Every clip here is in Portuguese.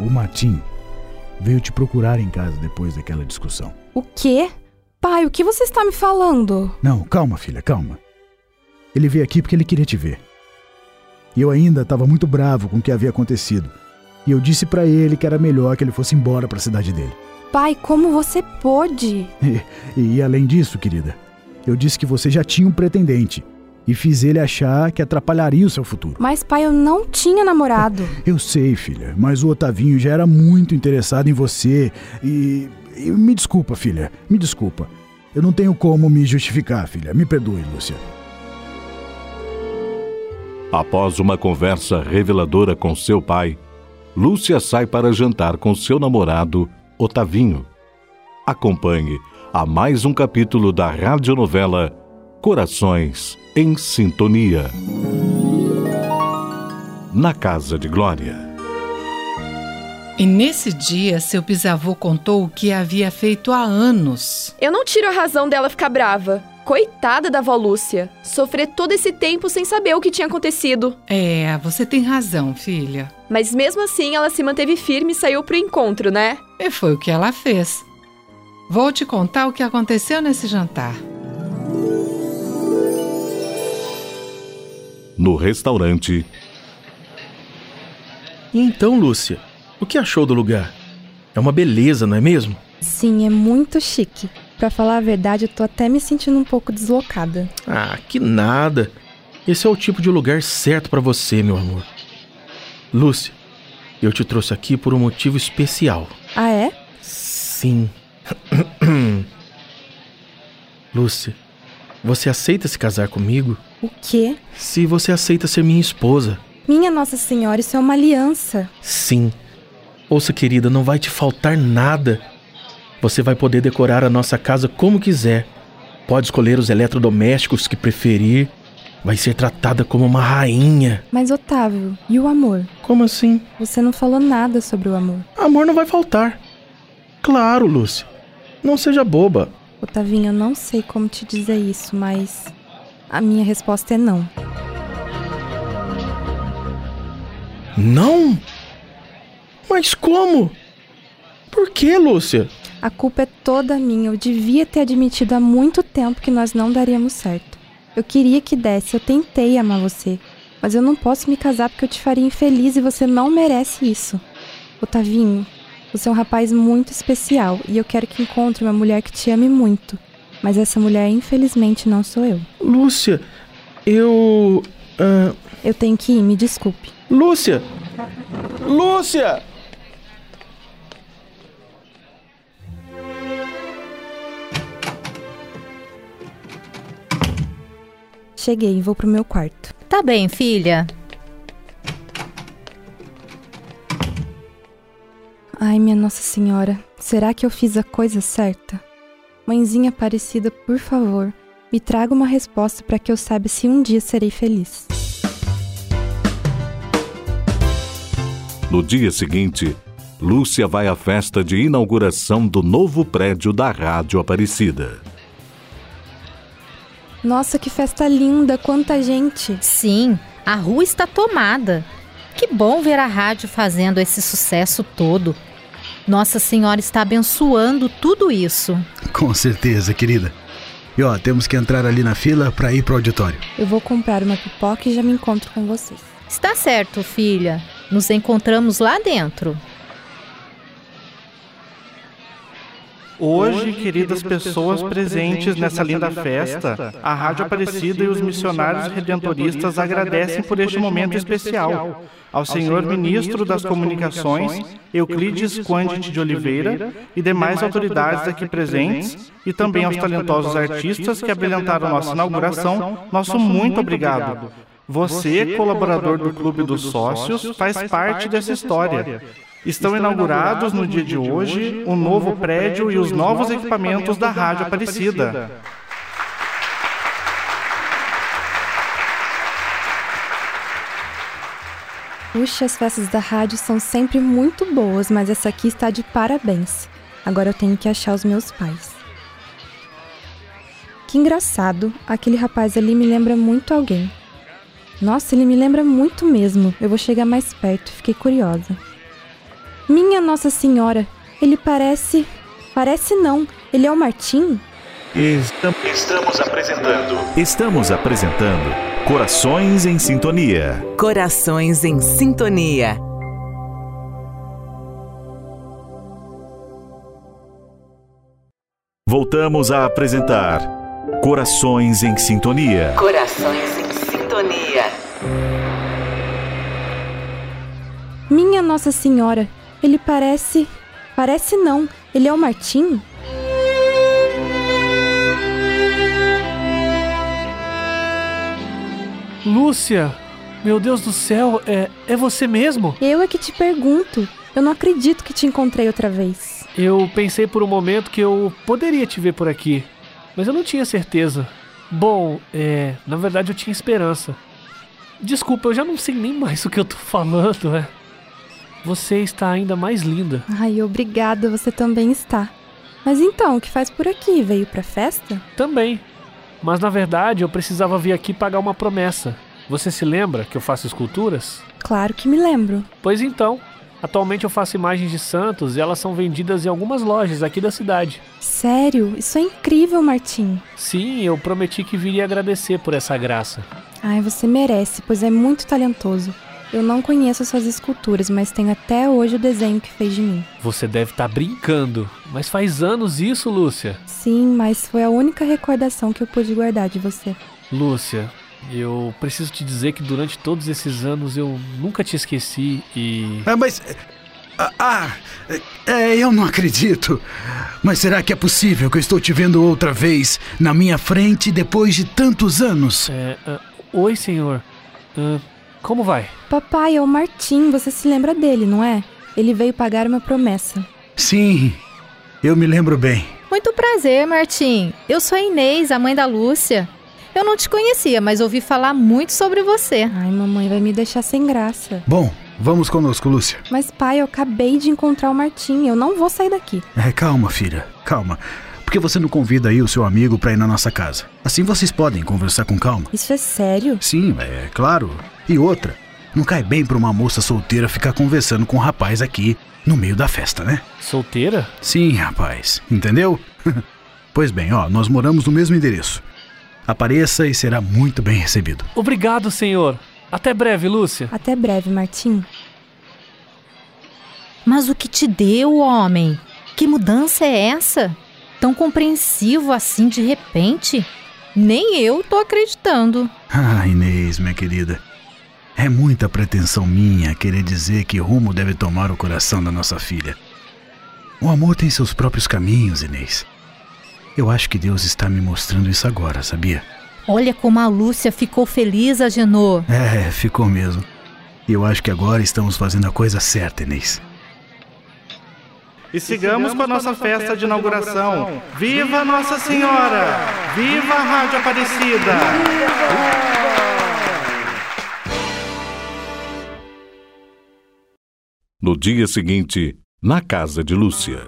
O, Martim veio te procurar em casa depois daquela discussão. O quê? Pai, o que você está me falando? Não, calma, filha, calma. Ele veio aqui porque ele queria te ver. E eu ainda estava muito bravo com o que havia acontecido. E eu disse para ele que era melhor que ele fosse embora para a cidade dele. Pai, como você pôde? E, e além disso, querida, eu disse que você já tinha um pretendente e fiz ele achar que atrapalharia o seu futuro. Mas, pai, eu não tinha namorado. Eu sei, filha, mas o Otavinho já era muito interessado em você e. e me desculpa, filha, me desculpa. Eu não tenho como me justificar, filha. Me perdoe, Lúcia. Após uma conversa reveladora com seu pai, Lúcia sai para jantar com seu namorado, Otavinho. Acompanhe a mais um capítulo da radionovela Corações em Sintonia. Na Casa de Glória. E nesse dia, seu bisavô contou o que havia feito há anos. Eu não tiro a razão dela ficar brava. Coitada da avó Lúcia. Sofrer todo esse tempo sem saber o que tinha acontecido. É, você tem razão, filha. Mas mesmo assim, ela se manteve firme e saiu pro encontro, né? E foi o que ela fez. Vou te contar o que aconteceu nesse jantar. No restaurante, E então, Lúcia, o que achou do lugar? É uma beleza, não é mesmo? Sim, é muito chique. Pra falar a verdade, eu tô até me sentindo um pouco deslocada. Ah, que nada. Esse é o tipo de lugar certo pra você, meu amor. Lúcia, eu te trouxe aqui por um motivo especial. Ah, é? Sim. Lúcia, você aceita se casar comigo? O quê? Se você aceita ser minha esposa? Minha Nossa Senhora, isso é uma aliança. Sim. Ouça, querida, não vai te faltar nada. Você vai poder decorar a nossa casa como quiser. Pode escolher os eletrodomésticos que preferir. Vai ser tratada como uma rainha. Mas, Otávio, e o amor? Como assim? Você não falou nada sobre o amor. Amor não vai faltar. Claro, Lúcia. Não seja boba. Otavinho, eu não sei como te dizer isso, mas a minha resposta é não. Não? Mas como? Por que, Lúcia? A culpa é toda minha. Eu devia ter admitido há muito tempo que nós não daríamos certo. Eu queria que desse, eu tentei amar você. Mas eu não posso me casar porque eu te faria infeliz e você não merece isso. Otavinho, você é um rapaz muito especial e eu quero que encontre uma mulher que te ame muito. Mas essa mulher, infelizmente, não sou eu. Lúcia, eu. ah, Eu tenho que ir, me desculpe. Lúcia! Lúcia! Cheguei, vou pro meu quarto. Tá bem, filha. Ai, minha Nossa Senhora, será que eu fiz a coisa certa? Mãezinha Aparecida, por favor, me traga uma resposta para que eu saiba se um dia serei feliz. no dia seguinte, Lúcia vai à festa de inauguração do novo prédio da Rádio Aparecida. Nossa, que festa linda, quanta gente! Sim, a rua está tomada. Que bom ver a rádio fazendo esse sucesso todo. Nossa Senhora está abençoando tudo isso. Com certeza, querida. E ó, temos que entrar ali na fila para ir pro auditório. Eu vou comprar uma pipoca e já me encontro com vocês. Está certo, filha. Nos encontramos lá dentro. Hoje, queridas pessoas presentes nessa linda festa, a Rádio Aparecida e os missionários redentoristas agradecem por este momento especial. ao senhor ministro das Comunicações, Euclides Quandit de Oliveira, e demais autoridades aqui presentes, e também aos talentosos artistas que abrilhantaram nossa inauguração, nosso muito obrigado. Você, colaborador do Clube dos Sócios, faz parte dessa história. Estão inaugurados no dia de hoje o novo prédio e os novos equipamentos da Rádio Aparecida. Puxa, as festas da rádio são sempre muito boas, mas essa aqui está de parabéns. Agora eu tenho que achar os meus pais. Que engraçado, aquele rapaz ali me lembra muito alguém. Nossa, ele me lembra muito mesmo. Eu vou chegar mais perto, fiquei curiosa. Minha Nossa Senhora, ele parece. Parece não, ele é o Martim? Estamos apresentando. Estamos apresentando Corações em Sintonia. Corações em Sintonia. Voltamos a apresentar Corações em Sintonia. Corações em Sintonia. Minha Nossa Senhora, ele parece. Parece não, ele é o Martim? Lúcia, meu Deus do céu, é, é você mesmo? Eu é que te pergunto. Eu não acredito que te encontrei outra vez. Eu pensei por um momento que eu poderia te ver por aqui, mas eu não tinha certeza. Bom, é, na verdade eu tinha esperança. Desculpa, eu já não sei nem mais o que eu tô falando, é. Você está ainda mais linda. Ai, obrigada, você também está. Mas então, o que faz por aqui? Veio pra festa? Também. Mas na verdade eu precisava vir aqui pagar uma promessa. Você se lembra que eu faço esculturas? Claro que me lembro. Pois então, atualmente eu faço imagens de santos e elas são vendidas em algumas lojas aqui da cidade. Sério? Isso é incrível, Martim. Sim, eu prometi que viria agradecer por essa graça. Ai, você merece, pois é muito talentoso. Eu não conheço suas esculturas, mas tenho até hoje o desenho que fez de mim. Você deve estar tá brincando, mas faz anos isso, Lúcia. Sim, mas foi a única recordação que eu pude guardar de você. Lúcia, eu preciso te dizer que durante todos esses anos eu nunca te esqueci e. Ah, mas. Ah, ah é, eu não acredito. Mas será que é possível que eu estou te vendo outra vez na minha frente depois de tantos anos? É, uh, oi, senhor. Uh, como vai? Papai, é o Martim, você se lembra dele, não é? Ele veio pagar uma promessa. Sim, eu me lembro bem. Muito prazer, Martim. Eu sou a Inês, a mãe da Lúcia. Eu não te conhecia, mas ouvi falar muito sobre você. Ai, mamãe vai me deixar sem graça. Bom, vamos conosco, Lúcia. Mas, pai, eu acabei de encontrar o Martim. Eu não vou sair daqui. É, calma, filha. Calma. Por que você não convida aí o seu amigo para ir na nossa casa? Assim vocês podem conversar com calma. Isso é sério? Sim, é claro. E outra, não cai bem para uma moça solteira ficar conversando com um rapaz aqui no meio da festa, né? Solteira? Sim, rapaz. Entendeu? pois bem, ó, nós moramos no mesmo endereço. Apareça e será muito bem recebido. Obrigado, senhor. Até breve, Lúcia. Até breve, Martim. Mas o que te deu, homem? Que mudança é essa? Tão compreensivo assim de repente? Nem eu tô acreditando. Ah, Inês, minha querida. É muita pretensão minha querer dizer que rumo deve tomar o coração da nossa filha. O amor tem seus próprios caminhos, Inês. Eu acho que Deus está me mostrando isso agora, sabia? Olha como a Lúcia ficou feliz, Agenor. É, ficou mesmo. E eu acho que agora estamos fazendo a coisa certa, Inês. E sigamos com a nossa festa de inauguração. Viva Nossa Senhora! Viva a Rádio Aparecida! No dia seguinte, na casa de Lúcia.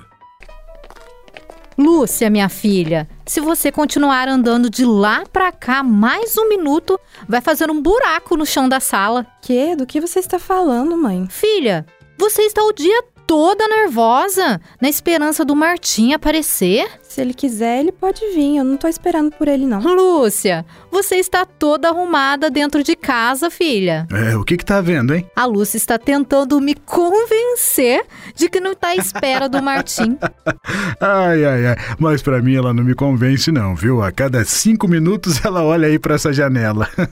Lúcia, minha filha, se você continuar andando de lá pra cá mais um minuto, vai fazer um buraco no chão da sala. Que? Do que você está falando, mãe? Filha, você está o dia toda nervosa, na esperança do Martim aparecer. Se ele quiser, ele pode vir. Eu não tô esperando por ele, não. Lúcia, você está toda arrumada dentro de casa, filha. É, o que que tá vendo, hein? A Lúcia está tentando me convencer de que não está à espera do Martim. Ai, ai, ai. Mas pra mim ela não me convence, não, viu? A cada cinco minutos ela olha aí pra essa janela.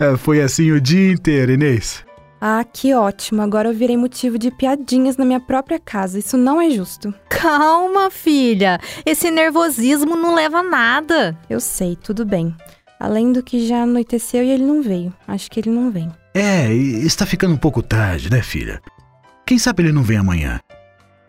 É, Foi assim o dia inteiro, Inês. Ah, que ótimo. Agora eu virei motivo de piadinhas na minha própria casa. Isso não é justo. Calma, filha. Esse nervosismo não leva a nada. Eu sei, tudo bem. Além do que já anoiteceu e ele não veio. Acho que ele não vem. É, e está ficando um pouco tarde, né, filha? Quem sabe ele não vem amanhã?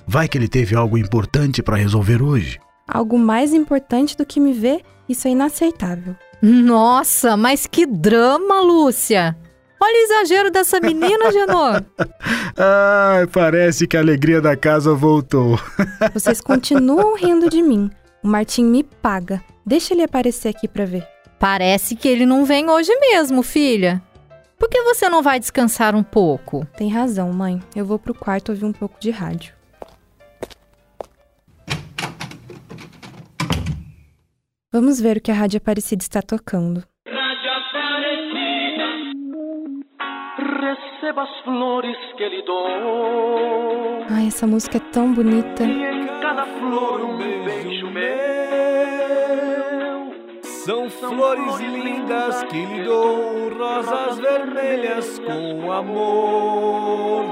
Vai que ele teve algo importante pra resolver hoje. Algo mais importante do que me ver, isso é inaceitável. Nossa, mas que drama, Lúcia. Olha o exagero dessa menina, Genô. Ai, parece que a alegria da casa voltou. Vocês continuam rindo de mim. O Martim me paga. Deixa ele aparecer aqui pra ver. Parece que ele não vem hoje mesmo, filha. Por que você não vai descansar um pouco? Tem razão, mãe. Eu vou pro quarto ouvir um pouco de rádio. Vamos ver o que a Rádio Aparecida está tocando. Receba as flores que lhe dou. Ai, essa música é tão bonita. E em cada flor um beijo meu. São flores lindas que lhe dou, rosas vermelhas com amor.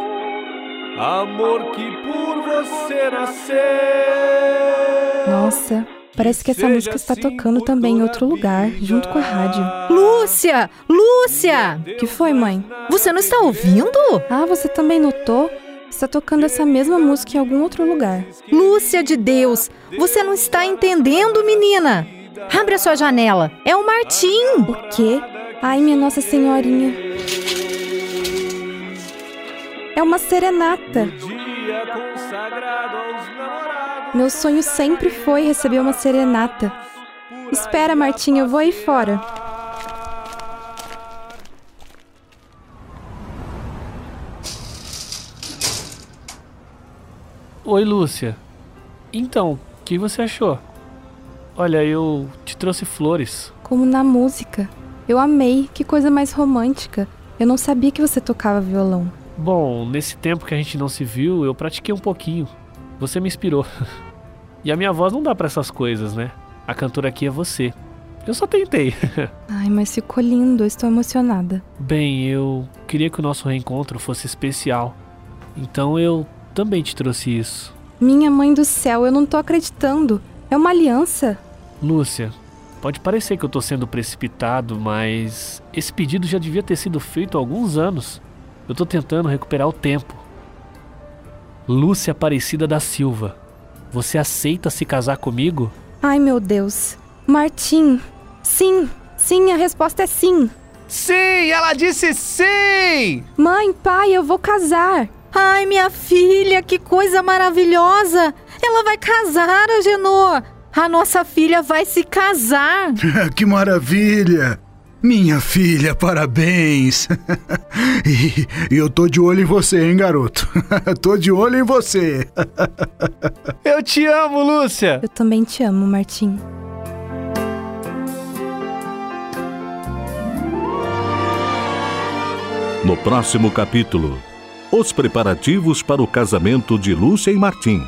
Amor que por você nasceu. Nossa, parece que essa música está tocando também em outro lugar, junto com a rádio. Lúcia! Lúcia! Que foi, mãe? Você não está ouvindo? Ah, você também notou? Está tocando essa mesma música em algum outro lugar. Lúcia de Deus, você não está entendendo, menina? Abre a sua janela. É o Martim. O quê? Ai, minha Nossa Senhorinha. É uma serenata. Dia consagrado aos namorados. Meu sonho sempre foi receber uma serenata. Espera, Martim, eu vou aí fora. Oi, Lúcia. Então, o que você achou? Olha, eu te trouxe flores. Como na música. Eu amei, que coisa mais romântica. Eu não sabia que você tocava violão. Bom, nesse tempo que a gente não se viu, eu pratiquei um pouquinho. Você me inspirou. e a minha voz não dá pra essas coisas, né? A cantora aqui é você. Eu só tentei. Ai, mas ficou lindo, estou emocionada. Bem, eu queria que o nosso reencontro fosse especial. Então eu também te trouxe isso. Minha mãe do céu, eu não tô acreditando. É uma aliança. Lúcia, pode parecer que eu tô sendo precipitado, mas esse pedido já devia ter sido feito há alguns anos. Eu tô tentando recuperar o tempo. Lúcia Aparecida da Silva, você aceita se casar comigo? Ai, meu Deus. Martim, sim, sim, a resposta é sim. Sim, ela disse sim! Mãe, pai, eu vou casar. Ai, minha filha, que coisa maravilhosa! Ela vai casar, Agenor! A nossa filha vai se casar! que maravilha! Minha filha, parabéns! e, e eu tô de olho em você, hein, garoto? tô de olho em você! Eu te amo, Lúcia! Eu também te amo, Martim. No próximo capítulo, os preparativos para o casamento de Lúcia e Martim.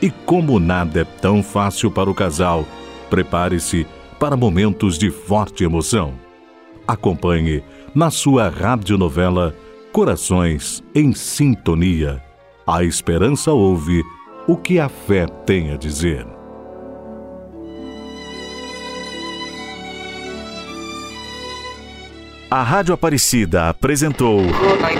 E como nada é tão fácil para o casal, prepare-se para momentos de forte emoção. Acompanhe na sua radionovela Corações em Sintonia. A esperança ouve o que a fé tem a dizer. A Rádio Aparecida apresentou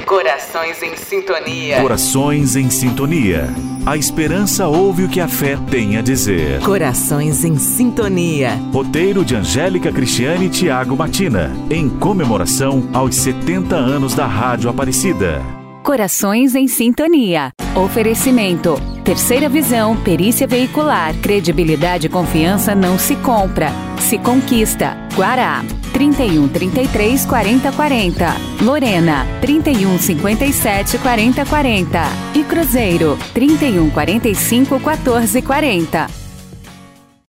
Corações em Sintonia. Corações em Sintonia. A esperança ouve o que a fé tem a dizer. Corações em Sintonia. Roteiro de Angélica Cristiane e Tiago Matina, em comemoração aos 70 anos da Rádio Aparecida. Corações em Sintonia. Oferecimento. Terceira visão, perícia veicular, credibilidade e confiança não se compra. Se Conquista, Guará, 31 33 40 40. Lorena, 31 57 40 40. E Cruzeiro, 31 45 14 40.